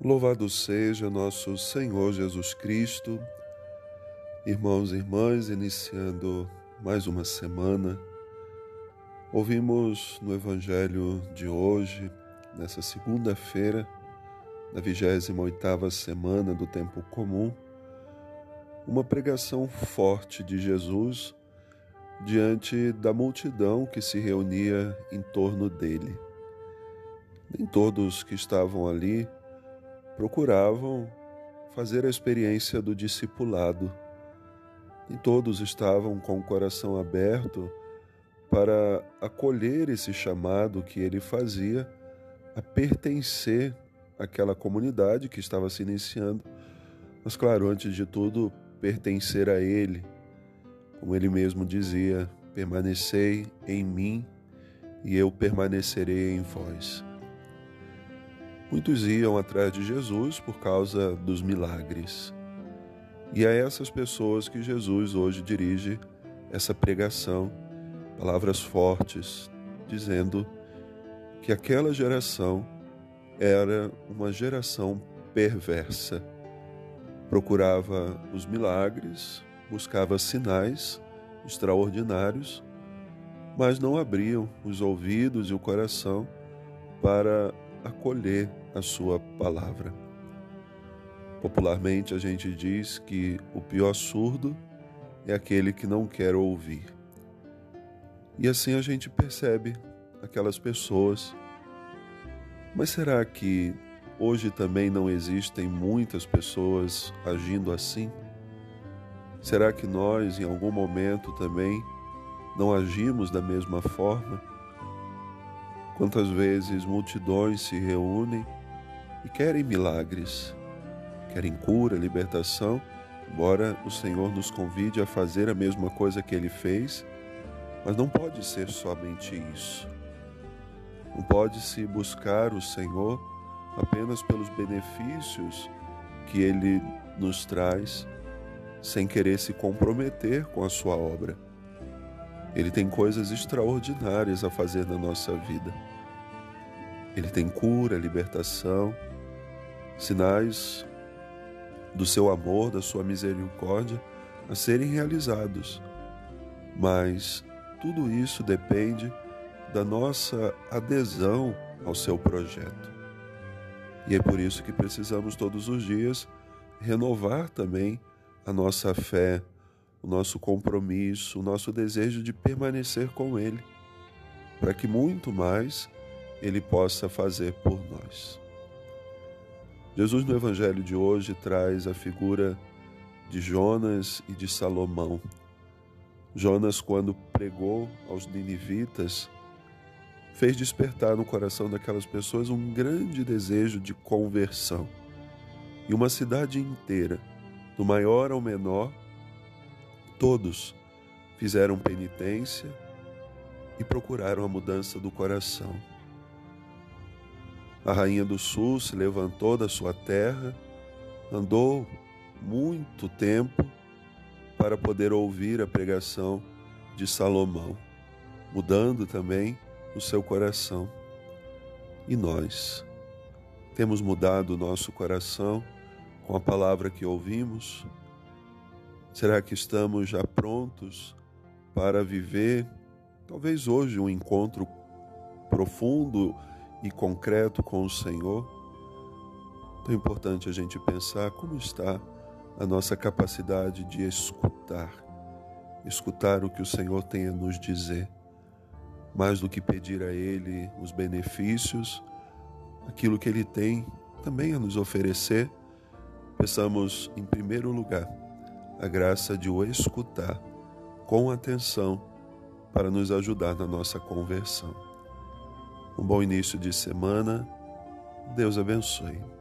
Louvado seja nosso Senhor Jesus Cristo. Irmãos e irmãs, iniciando mais uma semana, ouvimos no Evangelho de hoje, nessa segunda-feira, na 28ª semana do tempo comum, uma pregação forte de Jesus diante da multidão que se reunia em torno dele. Nem todos que estavam ali procuravam fazer a experiência do discipulado. E todos estavam com o coração aberto para acolher esse chamado que ele fazia a pertencer àquela comunidade que estava se iniciando. Mas, claro, antes de tudo, pertencer a ele. Como ele mesmo dizia: permanecei em mim e eu permanecerei em vós. Muitos iam atrás de Jesus por causa dos milagres. E a essas pessoas que Jesus hoje dirige essa pregação, palavras fortes, dizendo que aquela geração era uma geração perversa. Procurava os milagres, buscava sinais extraordinários, mas não abriam os ouvidos e o coração para acolher a sua palavra. Popularmente a gente diz que o pior surdo é aquele que não quer ouvir. E assim a gente percebe aquelas pessoas. Mas será que hoje também não existem muitas pessoas agindo assim? Será que nós, em algum momento, também não agimos da mesma forma? Quantas vezes multidões se reúnem e querem milagres, querem cura, libertação, embora o Senhor nos convide a fazer a mesma coisa que ele fez, mas não pode ser somente isso. Não pode se buscar o Senhor apenas pelos benefícios que ele nos traz, sem querer se comprometer com a sua obra. Ele tem coisas extraordinárias a fazer na nossa vida. Ele tem cura, libertação, sinais do seu amor, da sua misericórdia a serem realizados. Mas tudo isso depende da nossa adesão ao seu projeto. E é por isso que precisamos todos os dias renovar também a nossa fé, o nosso compromisso, o nosso desejo de permanecer com Ele, para que muito mais Ele possa fazer por nós. Jesus, no Evangelho de hoje, traz a figura de Jonas e de Salomão. Jonas, quando pregou aos ninivitas, fez despertar no coração daquelas pessoas um grande desejo de conversão. E uma cidade inteira, do maior ao menor, Todos fizeram penitência e procuraram a mudança do coração. A rainha do sul se levantou da sua terra, andou muito tempo para poder ouvir a pregação de Salomão, mudando também o seu coração. E nós temos mudado o nosso coração com a palavra que ouvimos? Será que estamos já prontos para viver, talvez hoje, um encontro profundo e concreto com o Senhor? Tão importante a gente pensar como está a nossa capacidade de escutar, escutar o que o Senhor tem a nos dizer, mais do que pedir a Ele os benefícios, aquilo que Ele tem também a nos oferecer, peçamos em primeiro lugar a graça de o escutar com atenção para nos ajudar na nossa conversão. Um bom início de semana. Deus abençoe.